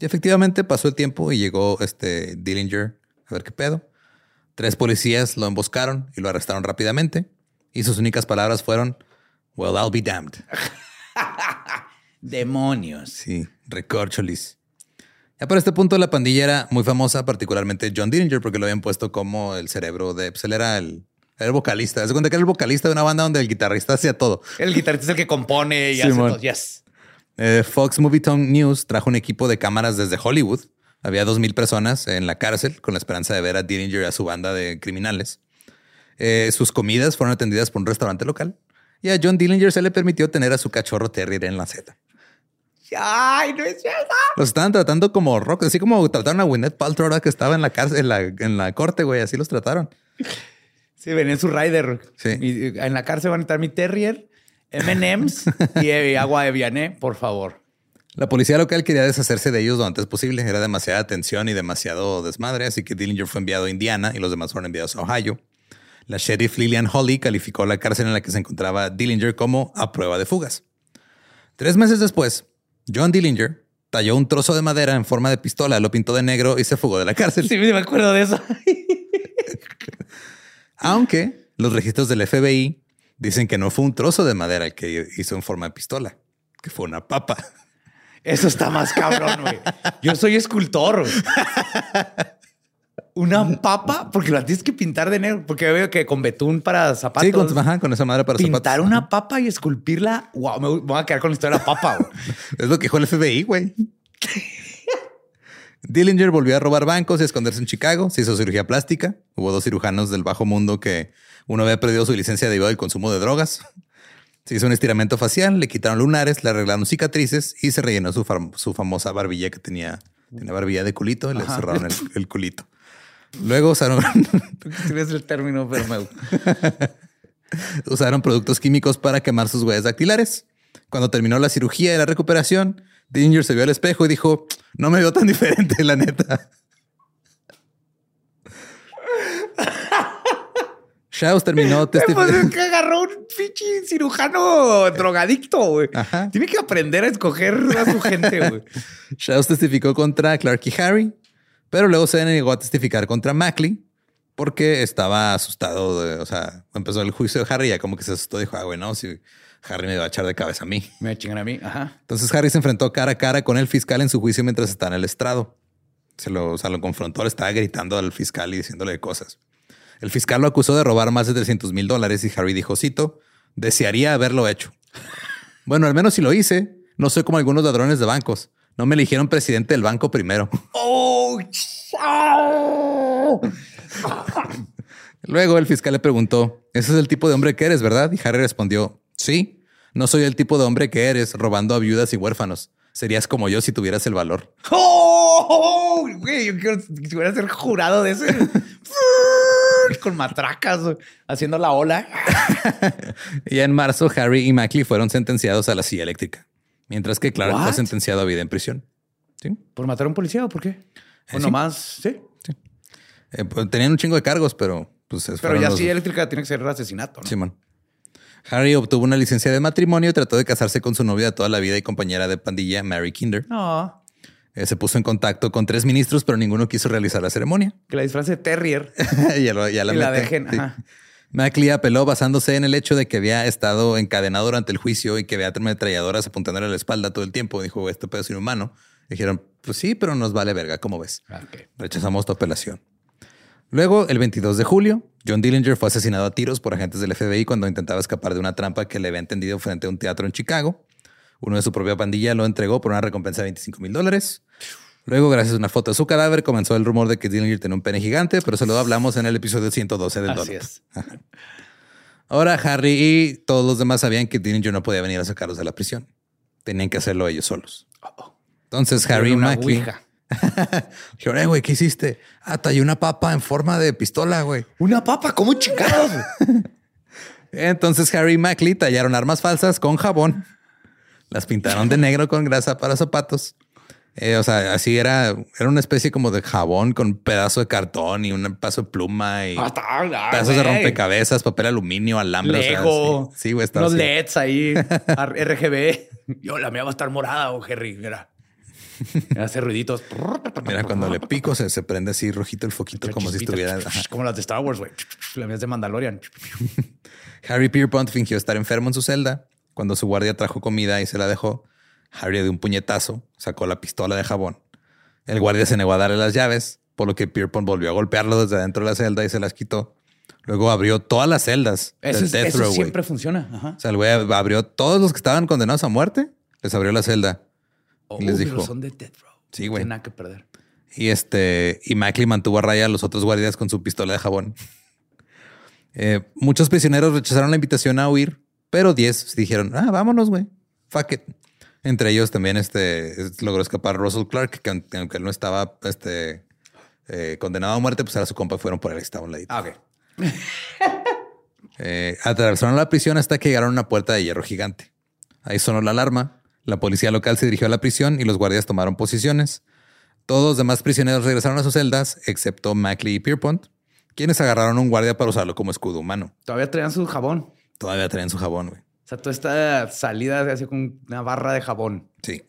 Y efectivamente pasó el tiempo y llegó este Dillinger a ver qué pedo. Tres policías lo emboscaron y lo arrestaron rápidamente. Y sus únicas palabras fueron, well, I'll be damned. Demonios. Sí, recorcholis. Ya para este punto la pandilla era muy famosa, particularmente John Dillinger, porque lo habían puesto como el cerebro de... Pues él era el, era el vocalista. Se cuenta que era el vocalista de una banda donde el guitarrista hacía todo. El guitarrista es el que compone y hace todo. Yes. Eh, Fox Movie Tone News trajo un equipo de cámaras desde Hollywood. Había dos mil personas en la cárcel con la esperanza de ver a Dillinger y a su banda de criminales. Eh, sus comidas fueron atendidas por un restaurante local y a John Dillinger se le permitió tener a su cachorro terrier en la seta. Ay, no es cierto. Los estaban tratando como rock, así como trataron a Gwyneth Paltrow ahora que estaba en la cárcel, en la, en la corte, güey. Así los trataron. Sí, venía en su rider. Sí. En la cárcel van a estar mi terrier, M&M's y eh, agua de Vianney, por favor. La policía local quería deshacerse de ellos lo antes posible. Era demasiada tensión y demasiado desmadre, así que Dillinger fue enviado a Indiana y los demás fueron enviados a Ohio. La sheriff Lillian Holly calificó la cárcel en la que se encontraba Dillinger como a prueba de fugas. Tres meses después, John Dillinger talló un trozo de madera en forma de pistola, lo pintó de negro y se fugó de la cárcel. Sí, me acuerdo de eso. Aunque los registros del FBI dicen que no fue un trozo de madera el que hizo en forma de pistola, que fue una papa. Eso está más cabrón, güey. Yo soy escultor. Una papa, porque la tienes que pintar de negro, porque veo que con betún para zapatos. Sí, con, ajá, con esa madera para pintar zapatos. una papa y esculpirla. Wow, me voy a quedar con la historia de la papa. güey. Es lo que dijo el FBI, güey. Dillinger volvió a robar bancos y a esconderse en Chicago. Se hizo cirugía plástica. Hubo dos cirujanos del bajo mundo que uno había perdido su licencia debido al consumo de drogas. Se hizo un estiramiento facial, le quitaron lunares, le arreglaron cicatrices y se rellenó su, fam- su famosa barbilla que tenía, tenía barbilla de culito y le cerraron el, el culito. Luego usaron, Si ves el término, pero me... usaron productos químicos para quemar sus huellas dactilares. Cuando terminó la cirugía y la recuperación, Dillinger se vio al espejo y dijo, no me veo tan diferente, la neta. Shaus terminó Pues testificando. es que agarró un pinche cirujano drogadicto, güey. Tiene que aprender a escoger a su gente, güey. Shaus testificó contra Clark y Harry, pero luego se negó a testificar contra Mackley porque estaba asustado. de- o sea, empezó el juicio de Harry y ya como que se asustó. Dijo, ah, bueno, si Harry me va a echar de cabeza a mí. Me chingan a mí. Ajá. Entonces Harry se enfrentó cara a cara con el fiscal en su juicio mientras está en el estrado. Se lo, o sea, lo confrontó, le estaba gritando al fiscal y diciéndole cosas. El fiscal lo acusó de robar más de 300 mil dólares y Harry dijo, cito, desearía haberlo hecho. Bueno, al menos si lo hice, no soy como algunos ladrones de bancos. No me eligieron presidente del banco primero. ¡Oh! Luego el fiscal le preguntó, ese es el tipo de hombre que eres, ¿verdad? Y Harry respondió, sí, no soy el tipo de hombre que eres robando a viudas y huérfanos. Serías como yo si tuvieras el valor. ¡Oh! Güey, yo quiero, ser jurado de ese. Con matracas, haciendo la ola. Y en marzo, Harry y Mackley fueron sentenciados a la silla eléctrica, mientras que Clark fue What? sentenciado a vida en prisión. ¿Sí? ¿Por matar a un policía o por qué? O sí. nomás, sí. Eh, pues, tenían un chingo de cargos, pero pues Pero ya los- sí, eléctrica tiene que ser asesinato, ¿no? Simón. Harry obtuvo una licencia de matrimonio y trató de casarse con su novia de toda la vida y compañera de pandilla, Mary Kinder. No, Eh, se puso en contacto con tres ministros, pero ninguno quiso realizar la ceremonia. que la disfrace de Terrier ya, lo- ya la, y la dejen. sí. Mackley apeló basándose en el hecho de que había estado encadenado durante el juicio y que había ametralladoras apuntándole a la espalda todo el tiempo. Dijo, este pedo es inhumano. Dijeron, pues sí, pero nos vale verga, ¿cómo ves? Ah. Rechazamos tu apelación. Luego, el 22 de julio, John Dillinger fue asesinado a tiros por agentes del FBI cuando intentaba escapar de una trampa que le había tendido frente a un teatro en Chicago. Uno de su propia pandilla lo entregó por una recompensa de 25 mil dólares. Luego, gracias a una foto de su cadáver, comenzó el rumor de que Dillinger tenía un pene gigante, pero se lo hablamos en el episodio 112 del Así es. Ahora Harry y todos los demás sabían que Dillinger no podía venir a sacarlos de la prisión. Tenían que hacerlo ellos solos. Entonces Harry y. Dijeron, "Eh, güey, ¿qué hiciste? Ah, tallé una papa en forma de pistola, güey. Una papa, ¿cómo chingados? Entonces Harry y Mackley tallaron armas falsas con jabón. Las pintaron de negro con grasa para zapatos. Eh, o sea, así era, era una especie como de jabón con un pedazo de cartón y un pedazo de pluma y Ah, ah, pedazos de rompecabezas, papel aluminio, alambre. o sea, Lego. sí, sí, así. LEDs ahí. RGB. Yo, la mía va a estar morada, o Harry. Mira. Hace ruiditos. Mira, cuando le pico se, se prende así rojito el foquito como si estuviera. Como las de Star Wars, güey. La mía es de Mandalorian. Harry Pierpont fingió estar enfermo en su celda. Cuando su guardia trajo comida y se la dejó, Harry de un puñetazo sacó la pistola de jabón. El guardia se negó a darle las llaves, por lo que Pierpont volvió a golpearlo desde adentro de la celda y se las quitó. Luego abrió todas las celdas Eso, del es- death eso row, siempre funciona. Ajá. O sea, el güey abrió todos los que estaban condenados a muerte, les abrió la celda. Y les Oh, dijo- son de Death Row. Sí, No güey. tienen nada que perder. Y este, y Mackley mantuvo a raya a los otros guardias con su pistola de jabón. Eh, muchos prisioneros rechazaron la invitación a huir, pero 10 dijeron, ah, vámonos, güey. Fuck it. Entre ellos también este, es- logró escapar Russell Clark, que aunque él no estaba este, eh, condenado a muerte, pues era su compa y fueron por él, estaba un ladito. Ah, ok. Eh, atravesaron la prisión hasta que llegaron a una puerta de hierro gigante. Ahí sonó la alarma. La policía local se dirigió a la prisión y los guardias tomaron posiciones. Todos los demás prisioneros regresaron a sus celdas, excepto Mackley y Pierpont, quienes agarraron a un guardia para usarlo como escudo humano. Todavía traían su jabón. Todavía traían su jabón, güey. O sea, toda esta salida se hace con una barra de jabón. Sí.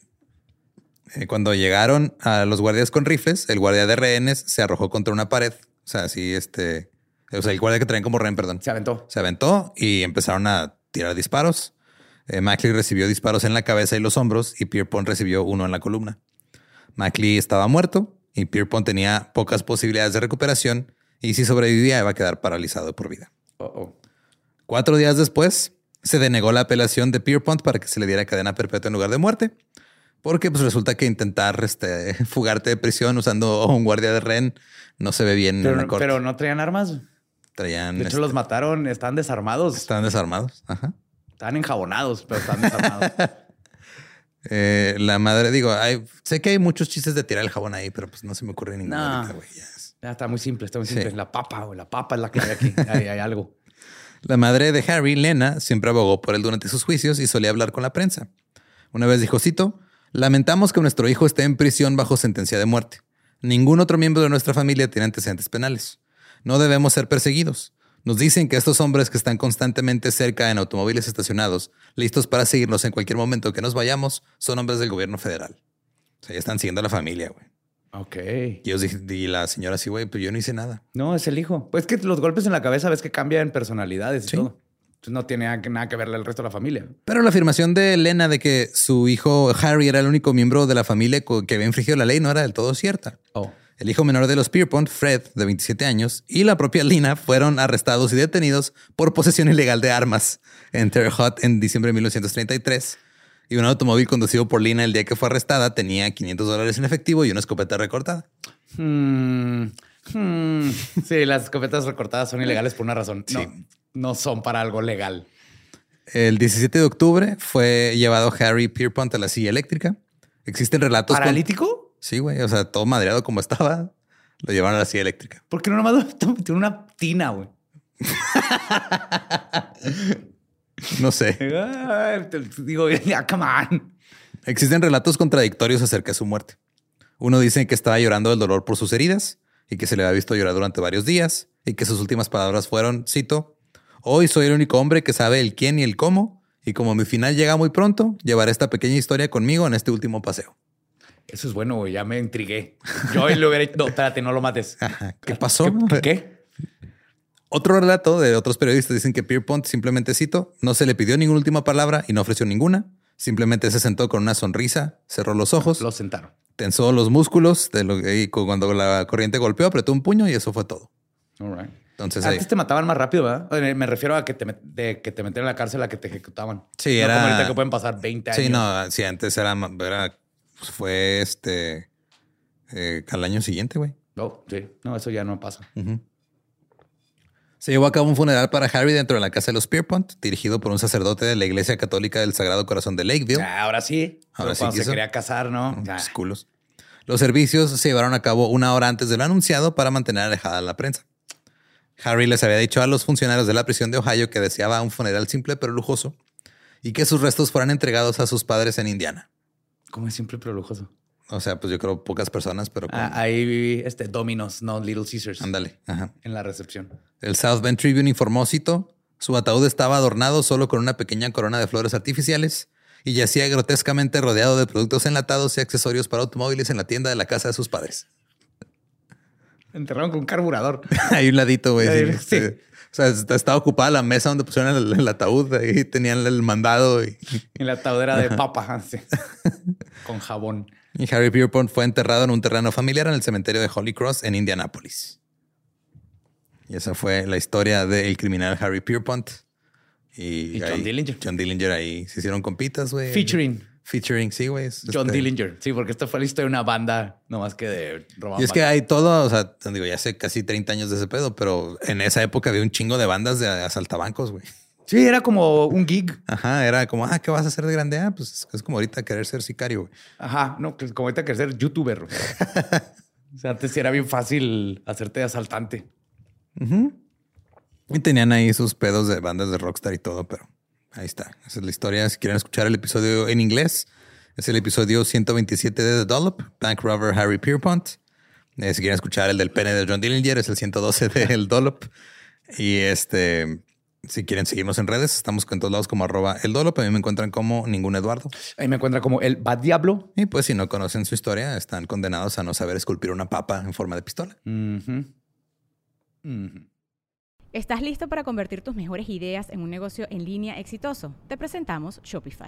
Eh, cuando llegaron a los guardias con rifles, el guardia de rehenes se arrojó contra una pared. O sea, así este. O sea, el guardia que traían como rehén, perdón. Se aventó. Se aventó y empezaron a tirar disparos. Eh, Mackley recibió disparos en la cabeza y los hombros y Pierpont recibió uno en la columna. Mackley estaba muerto y Pierpont tenía pocas posibilidades de recuperación y si sobrevivía iba a quedar paralizado por vida. Oh. Cuatro días después, se denegó la apelación de Pierpont para que se le diera cadena perpetua en lugar de muerte, porque pues resulta que intentar este, fugarte de prisión usando un guardia de rehén no se ve bien en Pero, la corte. pero no traían armas. Traían, De hecho, este, los mataron. Están desarmados. estaban desarmados. Ajá. Están enjabonados, pero están desarmados. Eh, la madre, digo, hay- sé que hay muchos chistes de tirar el jabón ahí, pero pues no se me ocurre ninguno. No. ahorita, está muy simple, está muy Sí. simple. La papa, güey. La papa es la que hay aquí. Hay, hay algo. La madre de Harry, Lena, siempre abogó por él durante sus juicios y solía hablar con la prensa. Una vez dijo, cito, lamentamos que nuestro hijo esté en prisión bajo sentencia de muerte. Ningún otro miembro de nuestra familia tiene antecedentes penales. No debemos ser perseguidos. Nos dicen que estos hombres que están constantemente cerca en automóviles estacionados, listos para seguirnos en cualquier momento que nos vayamos, son hombres del gobierno federal. O sea, ya están siguiendo a la familia, güey. Ok. Y, ellos dij- y la señora así, güey, pues yo no hice nada. No, es el hijo. Pues que los golpes en la cabeza ves que cambian personalidades y Sí. todo. Entonces no tiene nada que- verle al resto de la familia. Pero la afirmación de Elena de que su hijo Harry era el único miembro de la familia que había infringido la ley no era del todo cierta. Oh. El hijo menor de los Pierpont, Fred, de 27 años, y la propia Lina fueron arrestados y detenidos por posesión ilegal de armas en Terre Haute en diciembre de 1933. Y un automóvil conducido por Lina el día que fue arrestada tenía 500 dólares en efectivo y una escopeta recortada. Hmm. Hmm. Sí, las escopetas recortadas son ilegales por una razón. No, no son para algo legal. El 17 de octubre fue llevado Harry Pierpont a la silla eléctrica. Existen relatos... con- ¿Paralítico? Sí, güey. O sea, todo madreado como estaba. Lo llevaron a la silla eléctrica. ¿Por qué no nomás tiene una tina, güey? No sé. Digo, ya, come on. Existen relatos contradictorios acerca de su muerte. Uno dice que estaba llorando del dolor por sus heridas y que se le había visto llorar durante varios días y que sus últimas palabras fueron, cito, hoy soy el único hombre que sabe el quién y el cómo y como mi final llega muy pronto, llevaré esta pequeña historia conmigo en este último paseo. Eso es bueno, güey. Ya me intrigué. Yo hoy lo hubiera hecho. No, espérate, no lo mates. ¿Qué pasó? ¿Qué? qué? Otro relato de otros periodistas dicen que Pierpont simplemente cito, no se le pidió ninguna última palabra y no ofreció ninguna. Simplemente se sentó con una sonrisa, cerró los ojos, Lo sentaron. tensó los músculos de lo y cu- cuando la corriente golpeó, apretó un puño y eso fue todo. All right. Entonces ahí- Antes te mataban más rápido, ¿verdad? Me refiero a que te, de que te metieron en la cárcel a que te ejecutaban. Sí, No era- como ahorita que pueden pasar 20 años. Sí, no, sí, antes era, era pues, fue este eh, al año siguiente, güey. No, sí. No, eso ya no pasa. Se llevó a cabo un funeral para Harry dentro de la casa de los Pierpont, dirigido por un sacerdote de la Iglesia Católica del Sagrado Corazón de Lakeville. Ah, ahora sí. Ahora Pero sí cuando se quería casar, ¿no? Ah, Pues, culos. Los servicios se llevaron a cabo una hora antes de lo anunciado para mantener alejada a la prensa. Harry les había dicho a los funcionarios de la prisión de Ohio que deseaba un funeral simple pero lujoso y que sus restos fueran entregados a sus padres en Indiana. Como es simple pero lujoso. O sea, pues yo creo pocas personas, pero con- Ah, ahí viví este Domino's, no Little Caesars. ándale. Ajá. En la recepción. El South Bend Tribune informó, cito, su ataúd estaba adornado solo con una pequeña corona de flores artificiales y yacía grotescamente rodeado de productos enlatados y accesorios para automóviles en la tienda de la casa de sus padres. Enterraron con un carburador. Ahí un ladito, güey. Sí, sí. O sea, est- estaba ocupada la mesa donde pusieron el, el ataúd. Ahí tenían el mandado. Y, En la taudera de papa. con jabón. Y Harry Pierpont fue enterrado en un terreno familiar en el cementerio de Holy Cross en Indianápolis. Y esa fue la historia del criminal Harry Pierpont. Y, Y John ahí- Dillinger. John Dillinger ahí se hicieron compitas, güey. Featuring Featuring, sí, güey. John este, Dillinger. Sí, porque esta fue la historia de una banda, no más que de robar Y es que hay todo, o sea, digo, ya hace casi 30 años de ese pedo, pero en esa época había un chingo de bandas de asaltabancos, güey. Sí, era como un gig. Ajá, era como, ah, ¿qué vas a hacer de grande? Ah, pues es como ahorita querer ser sicario. güey. Ajá, no, como ahorita querer ser youtuber. o sea, antes sí era bien fácil hacerte asaltante. Y tenían ahí sus pedos de bandas de rockstar y todo, pero ahí está. Esa es la historia. Si quieren escuchar el episodio en inglés, es el episodio 127 de The Dollop, Bank Robber Harry Pierpont. Eh, si quieren escuchar el del pene de John Dillinger, es el 112 de El Dollop. Y este, si quieren seguirnos en redes, estamos con todos lados como arroba el Dollop. A mí me encuentran como ningún Eduardo. Ahí me encuentra como el Bad Diablo. Y pues si no conocen su historia, están condenados a no saber esculpir una papa en forma de pistola. Ujú. ¿Estás listo para convertir tus mejores ideas en un negocio en línea exitoso? Te presentamos Shopify.